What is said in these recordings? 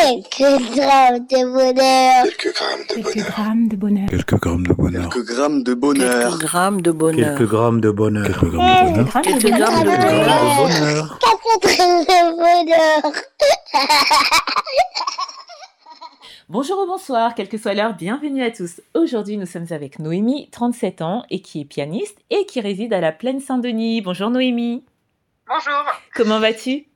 Quelques grammes de bonheur. Quelques grammes de Quelques bonheur. grammes de bonheur. Quelques grammes de bonheur. Quelques grammes de bonheur. Quelques grammes de bonheur. Quelques grammes de bonheur. Quelques grammes de bonheur. Grammes de Quelques bonheur. grammes de Quelques grammes bonheur. de bonheur. Quatre grammes de bonheur. Bonjour ou bonsoir, quelle que soit l'heure, bienvenue à tous. Aujourd'hui, nous sommes avec Noémie, 37 ans, et qui est pianiste et qui réside à la Plaine Saint-Denis. Bonjour Noémie, Bonjour, comment vas-tu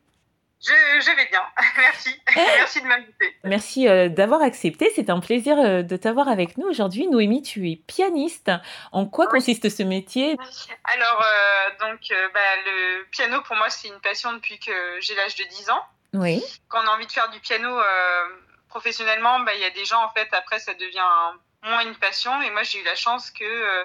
je, je vais bien, merci. merci de m'inviter. Merci euh, d'avoir accepté, c'est un plaisir euh, de t'avoir avec nous aujourd'hui. Noémie, tu es pianiste. En quoi Oui. consiste ce métier? Alors, euh, donc, bah, le piano, pour moi, c'est une passion depuis que j'ai l'âge de 10 ans. Oui. Quand on a envie de faire du piano professionnellement, bah, il y a des gens, en fait, après, ça devient moins une passion. Et moi, j'ai eu la chance que,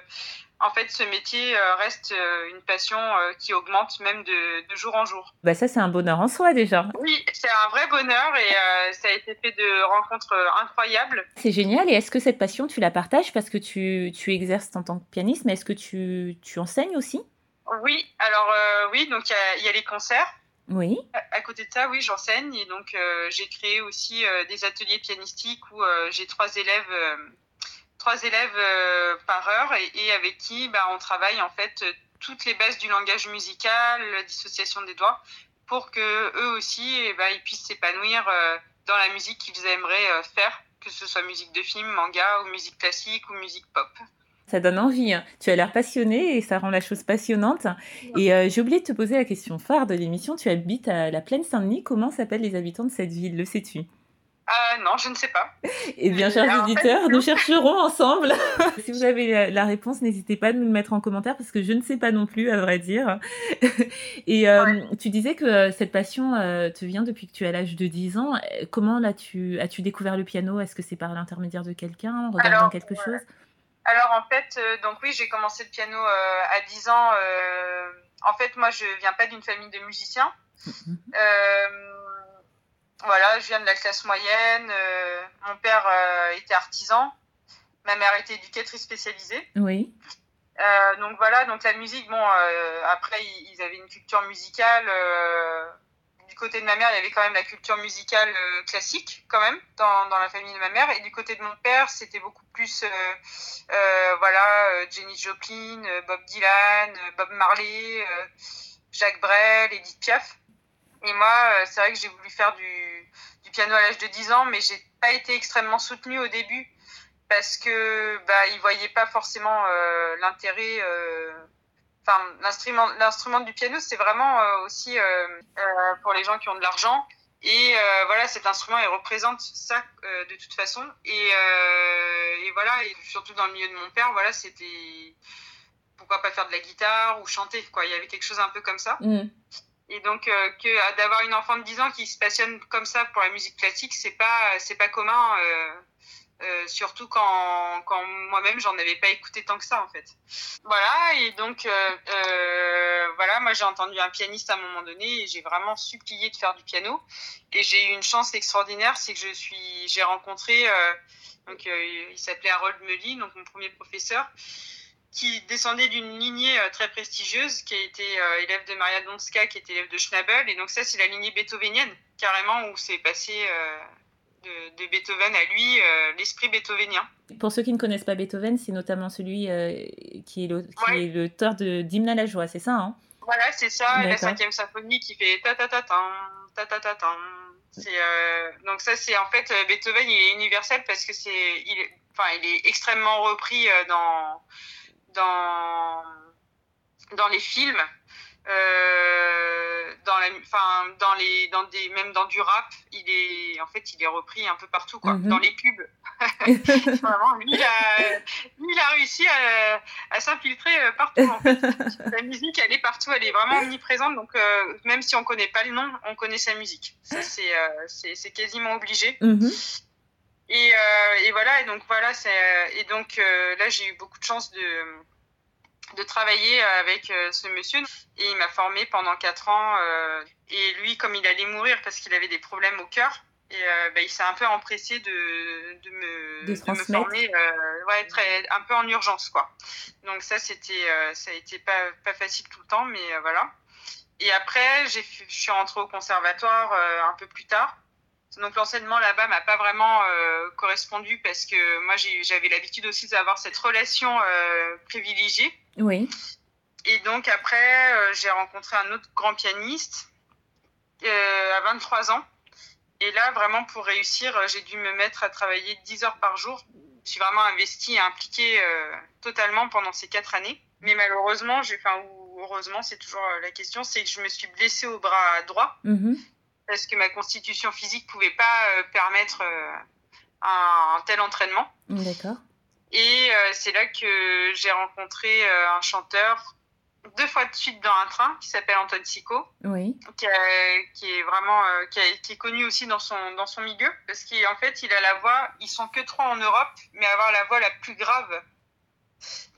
en fait, ce métier euh, reste euh, une passion euh, qui augmente même de, de jour en jour. Bah ça, c'est un bonheur en soi déjà. Oui, c'est un vrai bonheur et euh, ça a été fait de rencontres incroyables. C'est génial. Et est-ce que cette passion, tu la partages parce que tu, tu exerces en tant que pianiste, mais est-ce que tu, tu enseignes aussi? Oui, alors euh, oui, donc il y a- il y a les concerts. Oui. À côté de ça, oui, j'enseigne et donc euh, j'ai créé aussi euh, des ateliers pianistiques où euh, j'ai trois élèves, trois élèves euh, par heure et, et avec qui bah, on travaille en fait euh, toutes les bases du langage musical, la dissociation des doigts, pour que eux aussi, eh ben, ils puissent s'épanouir euh, dans la musique qu'ils aimeraient euh, faire, que ce soit musique de film, manga ou musique classique ou musique pop. Ça donne envie. hein. Tu as l'air passionné et ça rend la chose passionnante. Et euh, j'ai oublié de te poser la question phare de l'émission. Tu habites à la Plaine Saint-Denis. Comment s'appellent les habitants de cette ville? Le sais-tu? Ah non, je ne sais pas. Eh bien, chers Alors, en fait, auditeurs, nous chercherons ensemble. si vous avez la, la réponse, n'hésitez pas à nous le mettre en commentaire parce que je ne sais pas non plus, à vrai dire. Et euh, tu disais que euh, cette passion euh, te vient depuis que tu as l'âge de 10 ans. Euh, Comment l'as-tu as-tu découvert le piano? Est-ce que c'est par l'intermédiaire de quelqu'un, en regardant Alors, quelque chose Alors en fait, euh, donc oui, j'ai commencé le piano euh, à 10 ans. euh, en fait, moi, je viens pas d'une famille de musiciens. Mhm. Euh, voilà, je viens de la classe moyenne. euh, mon père euh, était artisan. Ma mère était éducatrice spécialisée. Oui. Euh, donc voilà, donc la musique, bon, euh, après, ils avaient une culture musicale. euh, du côté de ma mère, il y avait quand même la culture musicale euh, classique, quand même, dans, dans la famille de ma mère. Et du côté de mon père, c'était beaucoup plus, euh, euh, voilà, euh, Jenny Joplin, euh, Bob Dylan, euh, Bob Marley, euh, Jacques Brel, Edith Piaf. Et moi, euh, c'est vrai que j'ai voulu faire du, piano à l'âge de 10 ans, mais j'ai pas été extrêmement soutenue au début parce que bah ils voyaient pas forcément euh, l'intérêt euh, enfin l'instrument l'instrument du piano c'est vraiment aussi pour les gens qui ont de l'argent. Et voilà cet instrument il représente ça de toute façon. Et, et voilà et surtout dans le milieu de mon père voilà c'était pourquoi pas faire de la guitare ou chanter quoi. Il y avait quelque chose un peu comme ça. Mhm. Et donc euh, que euh, d'avoir une enfant de 10 ans qui se passionne comme ça pour la musique classique, c'est pas c'est pas commun. euh, euh, surtout quand, quand moi-même j'en avais pas écouté tant que ça en fait. Voilà et donc euh, euh, voilà moi j'ai entendu un pianiste à un moment donné et j'ai vraiment supplié de faire du piano et j'ai eu une chance extraordinaire c'est que je suis j'ai rencontré euh, donc euh, il s'appelait Harold Mully donc mon premier professeur qui descendait d'une lignée euh, très prestigieuse, qui a été euh, élève de Maria Donska, qui était élève de Schnabel. Et donc ça, c'est la lignée beethovenienne, carrément, où c'est passé euh, de, de Beethoven à lui, euh, l'esprit beethovenien. Pour ceux qui ne connaissent pas Beethoven, c'est notamment celui euh, qui est le- qui Ouais. l'auteur de d'Hymne à la joie, c'est ça hein? Voilà, c'est ça, la cinquième symphonie qui fait ta ta ta ta ta ta. C'est euh, donc ça c'est en fait Beethoven il est universel parce que c'est il enfin il est extrêmement repris dans dans dans les films euh, dans la enfin dans les dans des même dans du rap il est en fait il est repris un peu partout quoi Mhm. dans les pubs vraiment lui il a, lui, il a réussi à, à s'infiltrer euh, partout en fait la musique, elle est partout, elle est vraiment omniprésente. Donc, euh, même si on connaît pas le nom, on connaît sa musique. Ça, c'est euh, c'est quasiment obligé. Mhm. Et, et voilà, et donc voilà, c'est et donc là, j'ai eu beaucoup de chance de de travailler avec euh, ce monsieur. Et il m'a formé pendant quatre ans euh, et lui comme il allait mourir parce qu'il avait des problèmes au cœur et euh, bah, il s'est un peu empressé de, de me, De de me former euh, ouais, très, un peu en urgence quoi. Donc ça c'était euh, ça a été pas, pas facile tout le temps mais voilà. Et après je suis rentrée au conservatoire un peu plus tard Donc l'enseignement là-bas m'a pas vraiment euh, correspondu parce que moi j'avais l'habitude aussi d'avoir cette relation euh, privilégiée. Oui. Et donc après, euh, j'ai rencontré un autre grand pianiste à 23 ans. Et là, vraiment, pour réussir, j'ai dû me mettre à travailler 10 heures par jour. Je suis vraiment investie et impliquée totalement pendant ces quatre années. Mais malheureusement, enfin, ou heureusement, c'est toujours la question, c'est que je me suis blessée au bras droit. Mm-hmm parce que ma constitution physique pouvait pas euh, permettre euh, un, tel entraînement. D'accord. Et euh, c'est là que j'ai rencontré un chanteur deux fois de suite dans un train qui s'appelle Antoine Sico. Oui. Qui, est vraiment qui, est connu aussi dans son dans son milieu parce qu'en fait il a la voix ils sont que trois en Europe mais avoir la voix la plus grave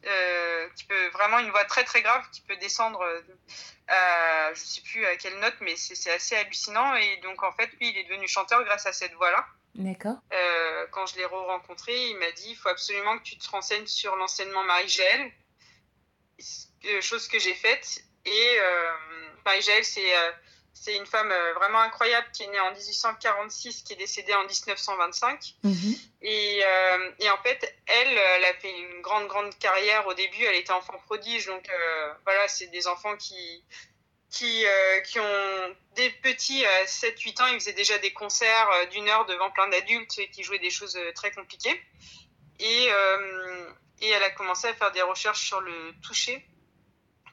euh, qui peut vraiment une voix très très grave qui peut descendre euh, je sais plus à quelle note mais c'est assez hallucinant. Et donc en fait lui il est devenu chanteur grâce à cette voix là d'accord. Euh, quand je l'ai re-rencontré il m'a dit il faut absolument que tu te renseignes sur l'enseignement Marie-Gèle chose que j'ai faite. Et Marie-Gèle c'est c'est une femme euh, vraiment incroyable qui est née en 1846, qui est décédée en 1925. Mhm. Et, euh, et, en fait, elle, elle a fait une grande, grande carrière au début. Elle était enfant prodige. Donc euh, voilà, c'est des enfants qui, qui, qui ont des petits à 7-8 ans. Ils faisaient déjà des concerts d'une heure devant plein d'adultes et qui jouaient des choses très compliquées. Et, et elle a commencé à faire des recherches sur le toucher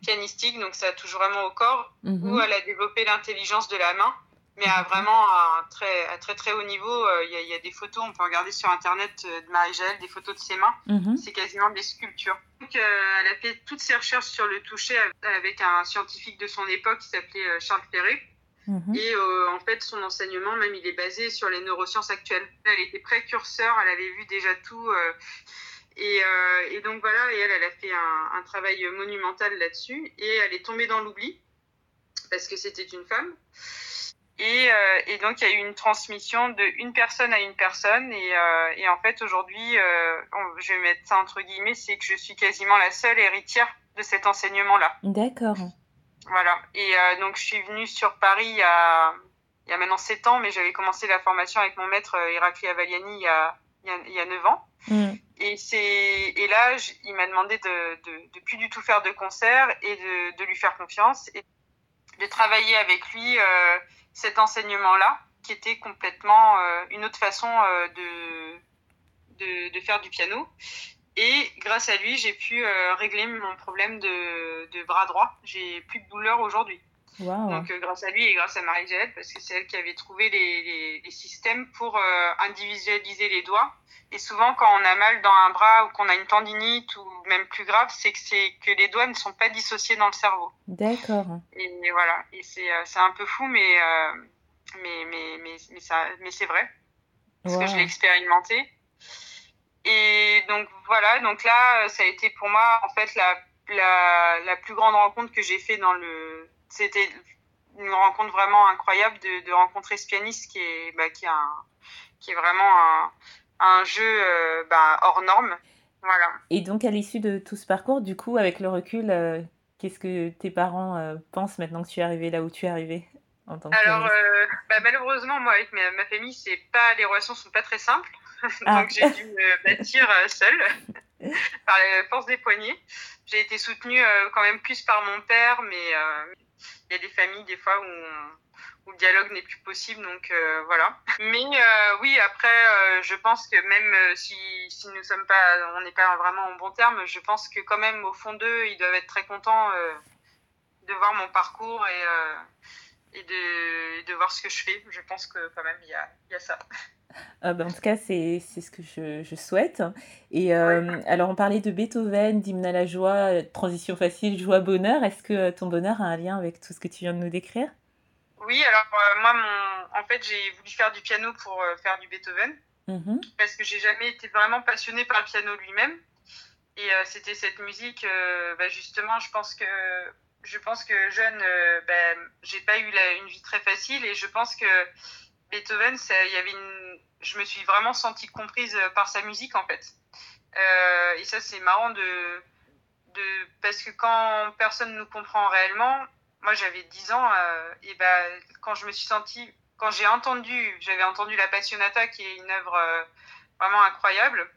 pianistique, donc ça touche vraiment au corps, Mhm. où elle a développé l'intelligence de la main, mais à vraiment un très, à très très haut niveau. Euh, Il y, a- il y a des photos, on peut regarder sur internet euh, de Marie-Jaël, des photos de ses mains. Mhm. C'est quasiment des sculptures. Donc, euh, elle a fait toutes ses recherches sur le toucher avec un scientifique de son époque qui s'appelait Charles. Mhm. Et en fait, son enseignement, même, il est basé sur les neurosciences actuelles. Elle était précurseur, elle avait vu déjà tout. Euh, et, euh, et donc voilà, et elle, elle a fait un, un travail monumental là-dessus. Et elle est tombée dans l'oubli, parce que c'était une femme. Et, euh, et donc, il y a eu une transmission de une personne à une personne. Et, euh, et en fait, aujourd'hui, je vais mettre ça entre guillemets, c'est que je suis quasiment la seule héritière de cet enseignement-là. D'accord. Voilà. Et donc, je suis venue sur Paris il y a, il y a maintenant 7 ans, mais j'avais commencé la formation avec mon maître Irakli Avaliani il y a, il y a, il y a 9 ans. Mhm. Et, et là, il m'a demandé de, de, plus du tout faire de concert et de, lui faire confiance et de travailler avec lui euh, cet enseignement-là, qui était complètement euh, une autre façon euh, de, de, faire du piano. Et grâce à lui, j'ai pu régler mon problème de bras droit. J'ai plus de douleur aujourd'hui. Donc euh, grâce à lui et grâce à Marie-Jaël, parce que c'est elle qui avait trouvé les, les, les systèmes pour euh, individualiser les doigts. Et souvent quand on a mal dans un bras ou qu'on a une tendinite ou même plus grave, c'est que, c'est que les doigts ne sont pas dissociés dans le cerveau. D'accord. Et voilà, et c'est, euh, c'est un peu fou, mais, euh, mais, mais, mais, mais, ça, mais c'est vrai, parce que je l'ai expérimenté. Et donc voilà, donc là, ça a été pour moi en fait la, la, la plus grande rencontre que j'ai fait dans le. C'était une rencontre vraiment incroyable de, de rencontrer ce pianiste qui est, bah, qui est, un, qui est vraiment un, un jeu euh, bah, hors norme. Voilà. Et donc, à l'issue de tout ce parcours, du coup, avec le recul, euh, qu'est-ce que tes parents euh, pensent maintenant que tu es arrivé là où tu es arrivé en tant que Alors, bah, malheureusement, moi, avec ma, ma famille, c'est pas les relations sont pas très simples. Ah. Donc, j'ai dû me bâtir seule par la force des poignets. J'ai été soutenue quand même plus par mon père, mais il y a des familles des fois où, où le dialogue n'est plus possible, donc euh, voilà. Mais euh, oui, après, euh, je pense que même si, si nous sommes pas, on n'est pas vraiment en bon terme, je pense que quand même au fond d'eux, ils doivent être très contents de voir mon parcours et et de, de voir ce que je fais. Je pense que quand même il y a, y a ça. Ah bah, en tout cas, c'est ce que je, je souhaite. Et euh, alors, on parlait de Beethoven, d'hymne à la joie, euh, transition facile, joie, bonheur. Est-ce que euh, ton bonheur a un lien avec tout ce que tu viens de nous décrire? Oui, alors euh, moi, mon, en fait, j'ai voulu faire du piano pour faire du Beethoven Mhm. parce que j'ai jamais été vraiment passionnée par le piano lui-même. Et c'était cette musique, bah, justement, je pense que je pense que jeune, euh, bah, j'ai pas eu une vie très facile et je pense que Beethoven, ça, y avait une, je me suis vraiment sentie comprise euh, par sa musique en fait. Euh, et ça, c'est marrant de, parce que quand personne nous comprend réellement, moi j'avais 10 ans, euh, et ben quand je me suis sentie, quand j'ai entendu, j'avais entendu La Passionata, qui est une œuvre vraiment incroyable.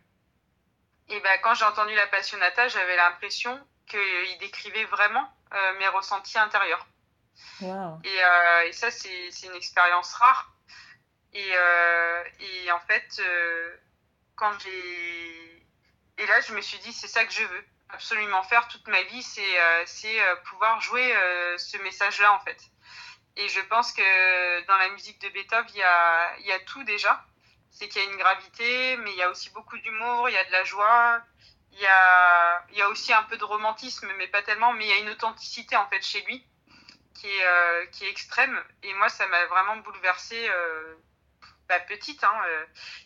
Et ben, quand j'ai entendu La Passionata, j'avais l'impression qu'il décrivait vraiment mes ressentis intérieurs. Et, et, ça, c'est une expérience rare. Et, et en fait, quand j'ai. Et là, je me suis dit, c'est ça que je veux absolument faire toute ma vie, c'est euh, euh, pouvoir jouer euh, ce message-là, en fait. Et je pense que dans la musique de Beethoven, il y a, y a tout déjà. C'est qu'il y a une gravité, mais il y a aussi beaucoup d'humour, il y a de la joie, il y a, y a aussi un peu de romantisme, mais pas tellement, mais il y a une authenticité, en fait, chez lui, qui est, qui est extrême. Et moi, ça m'a vraiment bouleversée bah, petite. Hein,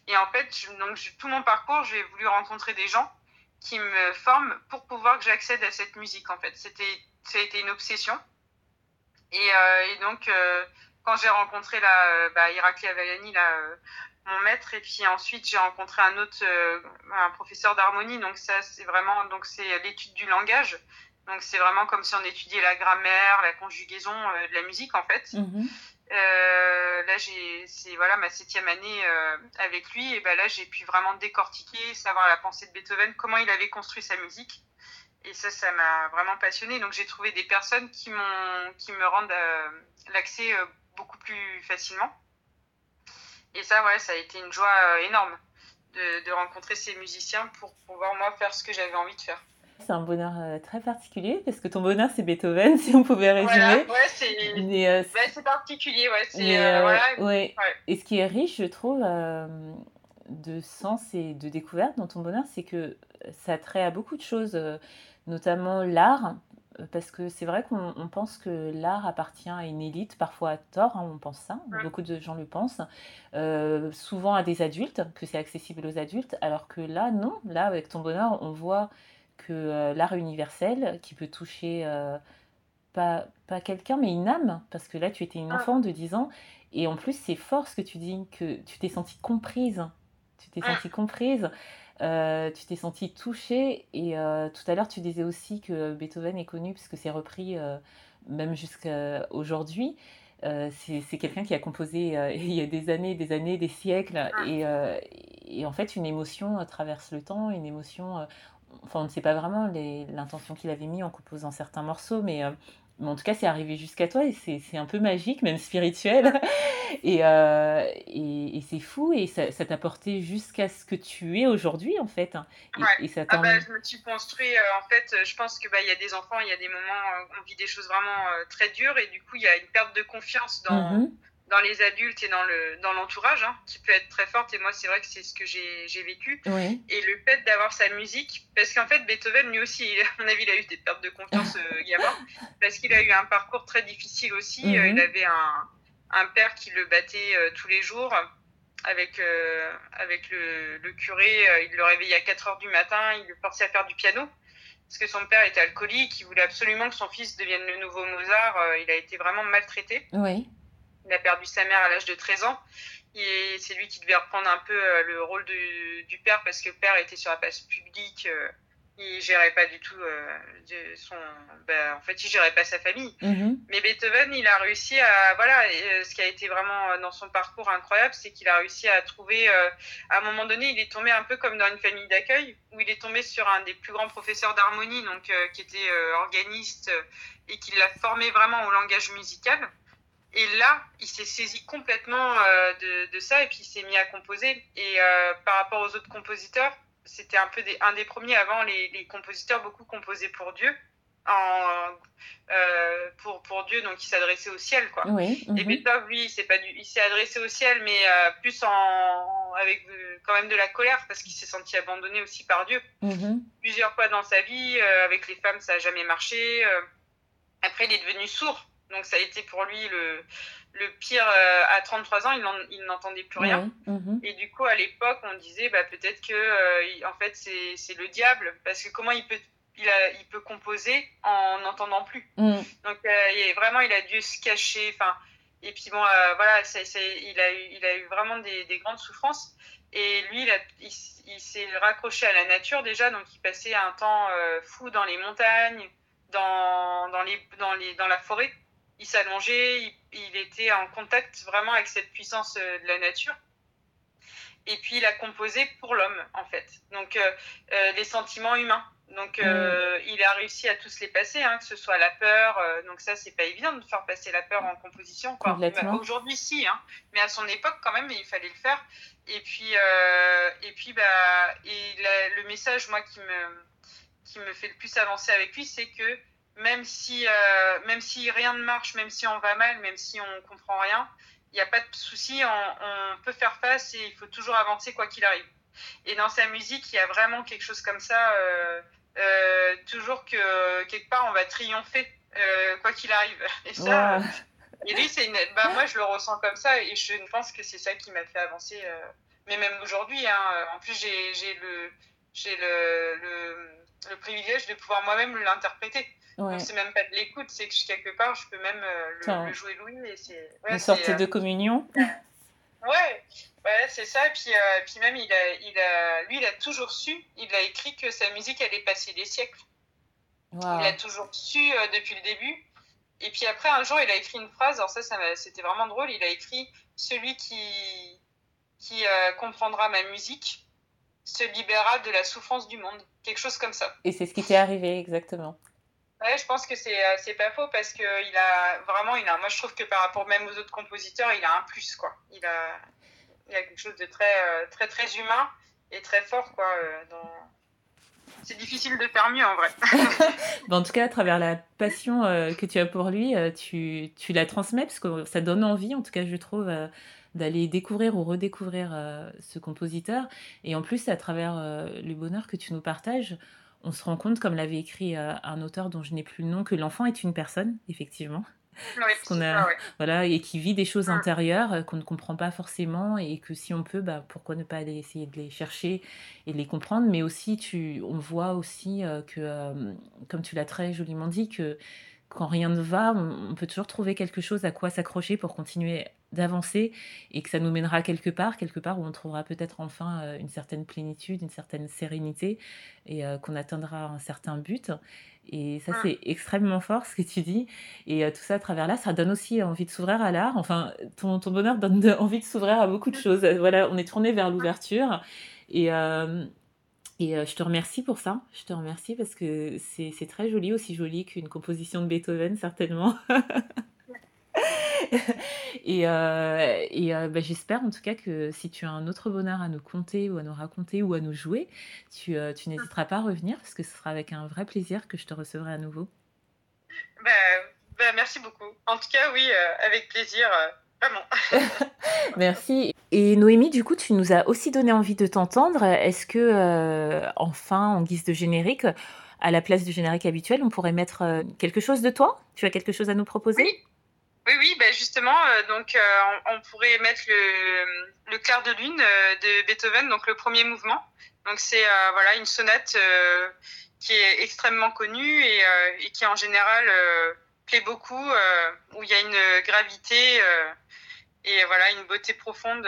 et en fait, donc, tout mon parcours, j'ai voulu rencontrer des gens qui me forment pour pouvoir que j'accède à cette musique en fait. C'était, ça a été une obsession. Et, euh, donc euh, quand j'ai rencontré la, euh, bah, Irakli Avalani, là, mon maître, et puis ensuite j'ai rencontré un autre, un professeur d'harmonie. Donc ça c'est vraiment donc c'est l'étude du langage. Donc c'est vraiment comme si on étudiait la grammaire, la conjugaison de la musique en fait. Mm-hmm. Euh, là, c'est voilà ma septième année euh, avec lui, et ben là, j'ai pu vraiment décortiquer, savoir la pensée de Beethoven, comment il avait construit sa musique. Et ça, ça m'a vraiment passionné. Donc, j'ai trouvé des personnes qui m'ont, qui me rendent euh, l'accès beaucoup plus facilement. Et ça, ouais, ça a été une joie énorme de, de rencontrer ces musiciens pour pouvoir moi faire ce que j'avais envie de faire. C'est un bonheur euh, très particulier parce que ton bonheur c'est Beethoven si on pouvait résumer. ouais, c'est euh, bah, particulier, ouais, euh, ouais. Et ce qui est riche, je trouve, de sens et de découverte dans ton bonheur, c'est que ça trait à beaucoup de choses, notamment l'art. Parce que c'est vrai qu'on pense que l'art appartient à une élite, parfois à tort, hein, on pense ça, beaucoup de gens le pensent, souvent à des adultes, que c'est accessible aux adultes, alors que là, non, là, avec ton bonheur, on voit que euh, l'art universel qui peut toucher euh, pas, pas quelqu'un, mais une âme, parce que là, tu étais une enfant de 10 ans, et en plus, c'est fort ce que tu dis, que tu t'es sentie comprise. Tu t'es sentie comprise, euh, tu t'es sentie touchée, et tout à l'heure, tu disais aussi que Beethoven est connu, puisque c'est repris même jusqu'à aujourd'hui. c'est quelqu'un qui a composé il y a des années, des années, des siècles, ah. et, et, en fait, une émotion traverse le temps, une émotion, enfin, on ne sait pas vraiment l'intention qu'il avait mis en composant certains morceaux, mais, euh, mais en tout cas, c'est arrivé jusqu'à toi et c'est un peu magique, même spirituel. et, euh, et, et c'est fou et ça t'a porté jusqu'à ce que tu es aujourd'hui, en fait. Et, ça ah bah, je me suis construit, euh, en fait, je pense qu'il bah, y a des enfants, il y a des moments où on vit des choses vraiment très dures et du coup, il y a une perte de confiance dans. Mm-hmm dans les adultes et dans le dans l'entourage hein, qui peut être très forte. Et moi c'est vrai que c'est ce que j'ai vécu. Et le fait d'avoir sa musique parce qu'en fait Beethoven lui aussi à mon avis il a eu des pertes de confiance euh, gamin parce qu'il a eu un parcours très difficile aussi. Euh, il mhm. avait un, un, père qui le battait euh, tous les jours avec euh, avec le, le curé. Il le réveillait à 4 heures du matin il le forçait à faire du piano parce que son père était alcoolique. Il voulait absolument que son fils devienne le nouveau Mozart. Il a été vraiment maltraité. Oui il a perdu sa mère à l'âge de 13 ans. Et c'est lui qui devait reprendre un peu euh, le rôle du père parce que le père était sur la place publique. Euh, il gérait pas du tout euh, son. Ben, en fait, il gérait pas sa famille. Mm-hmm. Mais Beethoven, il a réussi à. Voilà, ce qui a été vraiment dans son parcours incroyable, c'est qu'il a réussi à trouver. à un moment donné, il est tombé un peu comme dans une famille d'accueil, où il est tombé sur un des plus grands professeurs d'harmonie, donc qui était organiste, et qui l'a formé vraiment au langage musical. Et là, il s'est saisi complètement euh, de, de, ça et puis il s'est mis à composer. Et euh, par rapport aux autres compositeurs, c'était un peu des, un des premiers avant. Les, les, compositeurs, beaucoup composaient pour Dieu. En, euh, pour, pour Dieu, donc il s'adressait au ciel. Quoi. Oui, Et mhm. Beethoven, lui, il s'est adressé au ciel, mais plus en, avec quand même de la colère parce qu'il s'est senti abandonné aussi par Dieu. Mhm. Plusieurs fois dans sa vie, avec les femmes, ça n'a jamais marché. après, il est devenu sourd donc ça a été pour lui le, le pire. Euh, à 33 ans, il n'entendait plus rien. Mhm. Et du coup, à l'époque, on disait bah, peut-être que euh, en fait c'est le diable parce que comment il peut il, a, il peut composer en n'entendant plus. Mhm. Donc euh, vraiment, il a dû se cacher. Enfin, et puis bon, voilà, il, a eu, il a eu vraiment des, des grandes souffrances. Et lui, il, il, s'est raccroché à la nature déjà, donc il passait un temps fou dans les montagnes, dans, dans, les, dans, les, dans la forêt il s'allongeait, il, il, était en contact vraiment avec cette puissance de la nature. Et puis il a composé pour l'homme, en fait. Donc les sentiments humains. Donc, euh, mm. il a réussi à tous les passer, hein, que ce soit la peur. Euh, donc, ça, c'est pas évident de faire passer la peur en composition. Aujourd'hui, si, hein, mais à son époque, quand même, il fallait le faire. Et puis, euh, et puis bah, et le message, moi, qui me, qui me fait le plus avancer avec lui, c'est que même si, même si rien ne marche, même si on va mal, même si on comprend rien, il n'y a pas de souci, on, on, peut faire face et il faut toujours avancer quoi qu'il arrive. Et dans sa musique, il y a vraiment quelque chose comme ça. Euh, toujours que quelque part on va triompher euh, quoi qu'il arrive. Et ça, et lui, c'est une... bah, moi je le ressens comme ça et je pense que c'est ça qui m'a fait avancer. Euh, mais même aujourd'hui, hein, en plus j'ai le j'ai le, le, le, privilège de pouvoir moi-même l'interpréter. Ouais. C'est même pas de l'écoute, c'est que quelque part je peux même le, le, jouer Louis. Et c'est une sorte de communion. Ouais, Ouais, c'est ça. Et puis, euh, puis même, il a, il a, lui, il a toujours su, il a écrit que sa musique allait passer des siècles. Il a toujours su euh, depuis le début. Et puis après, un jour, il a écrit une phrase, alors ça, ça c'était vraiment drôle, il a écrit « Celui qui, qui euh, comprendra ma musique se libérera de la souffrance du monde ». Quelque chose comme ça. Et c'est ce qui t'est arrivé, exactement. Ouais, je pense que c'est pas faux parce que il a vraiment, il a, moi je trouve que par rapport même aux autres compositeurs, il a un plus quoi. Il a, il a quelque chose de très, euh, très, très humain et très fort, quoi. Euh, dans... C'est difficile de faire mieux en vrai. en tout cas, à travers la passion euh, que tu as pour lui, tu, tu, la transmets parce que ça donne envie, en tout cas, je trouve, d'aller découvrir ou redécouvrir ce compositeur. Et en plus, à travers le bonheur que tu nous partages, on se rend compte, comme l'avait écrit un auteur dont je n'ai plus le nom, que l'enfant est une personne, effectivement. qu'on a, voilà, et qui vit des choses mmh. intérieures euh, qu'on ne comprend pas forcément et que si on peut, bah, pourquoi ne pas aller essayer de les chercher et de les comprendre. Mais aussi, tu, on voit aussi euh, que, euh, comme tu l'as très joliment dit, que quand rien ne va, on peut toujours trouver quelque chose à quoi s'accrocher pour continuer d'avancer et que ça nous mènera quelque part, quelque part où on trouvera peut-être enfin une certaine plénitude, une certaine sérénité et qu'on atteindra un certain but. Et ça, ah. c'est extrêmement fort ce que tu dis. Et euh, tout ça à travers là, ça donne aussi envie de s'ouvrir à l'art. Enfin, ton, ton, bonheur donne envie de s'ouvrir à beaucoup de choses. Voilà, on est tourné vers l'ouverture. Et, euh, et euh, je te remercie pour ça. Je te remercie parce que c'est très joli, aussi joli qu'une composition de Beethoven, certainement. et, euh, et euh, bah, j'espère en tout cas que si tu as un autre bonheur à nous conter ou à nous raconter ou à nous jouer, tu, euh, tu n'hésiteras pas à revenir parce que ce sera avec un vrai plaisir que je te recevrai à nouveau. Bah, bah, merci beaucoup. En tout cas, oui, avec plaisir. Vraiment. Merci. Et Noémie, du coup, tu nous as aussi donné envie de t'entendre. Est-ce que, enfin, en guise de générique, à la place du générique habituel, on pourrait mettre quelque chose de toi? Tu as quelque chose à nous proposer? Oui. Oui, oui, bah justement, euh, donc euh, on, on, pourrait mettre le, le clair de lune euh, de Beethoven, donc le premier mouvement. Donc c'est voilà une sonate qui est extrêmement connue et, et qui en général plaît beaucoup, où il y a une gravité et voilà une beauté profonde.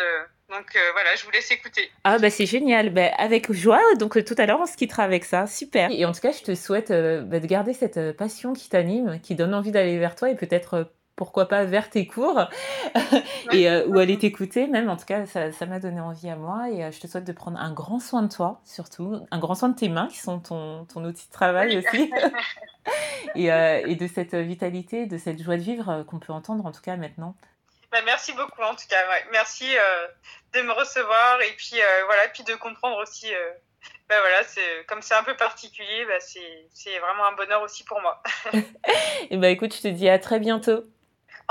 donc voilà, je vous laisse écouter. Ah bah c'est génial, bah, avec joie. Donc tout à l'heure on se quittera avec ça, super. Et en tout cas, je te souhaite bah, de garder cette passion qui t'anime, qui donne envie d'aller vers toi et peut-être pourquoi pas vers tes cours. Et euh, ou aller t'écouter même en tout cas ça m'a donné envie à moi. Et euh, je te souhaite de prendre un grand soin de toi surtout. Un grand soin de tes mains qui sont ton, ton outil de travail aussi. Et, euh, et, de cette vitalité de cette joie de vivre qu'on peut entendre en tout cas maintenant. Bah, merci beaucoup en tout cas merci de me recevoir. Et puis voilà puis de comprendre aussi bah voilà, c'est comme c'est un peu particulier, bah c'est vraiment un bonheur aussi pour moi. et bah écoute, je te dis à très bientôt.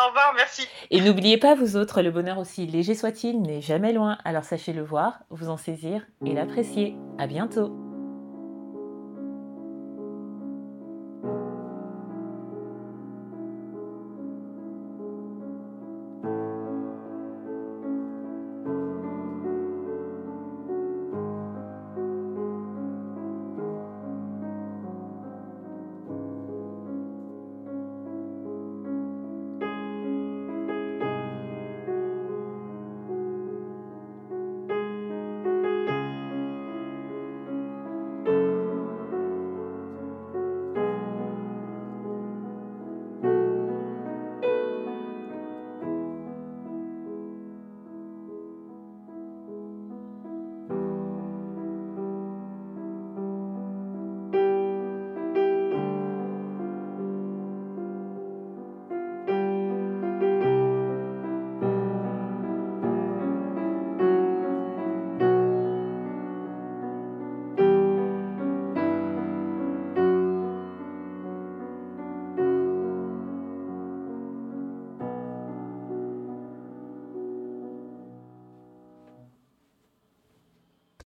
Au revoir, merci. Et n'oubliez pas, vous autres, le bonheur aussi léger soit-il n'est jamais loin. Alors sachez le voir, vous en saisir et l'apprécier. À bientôt.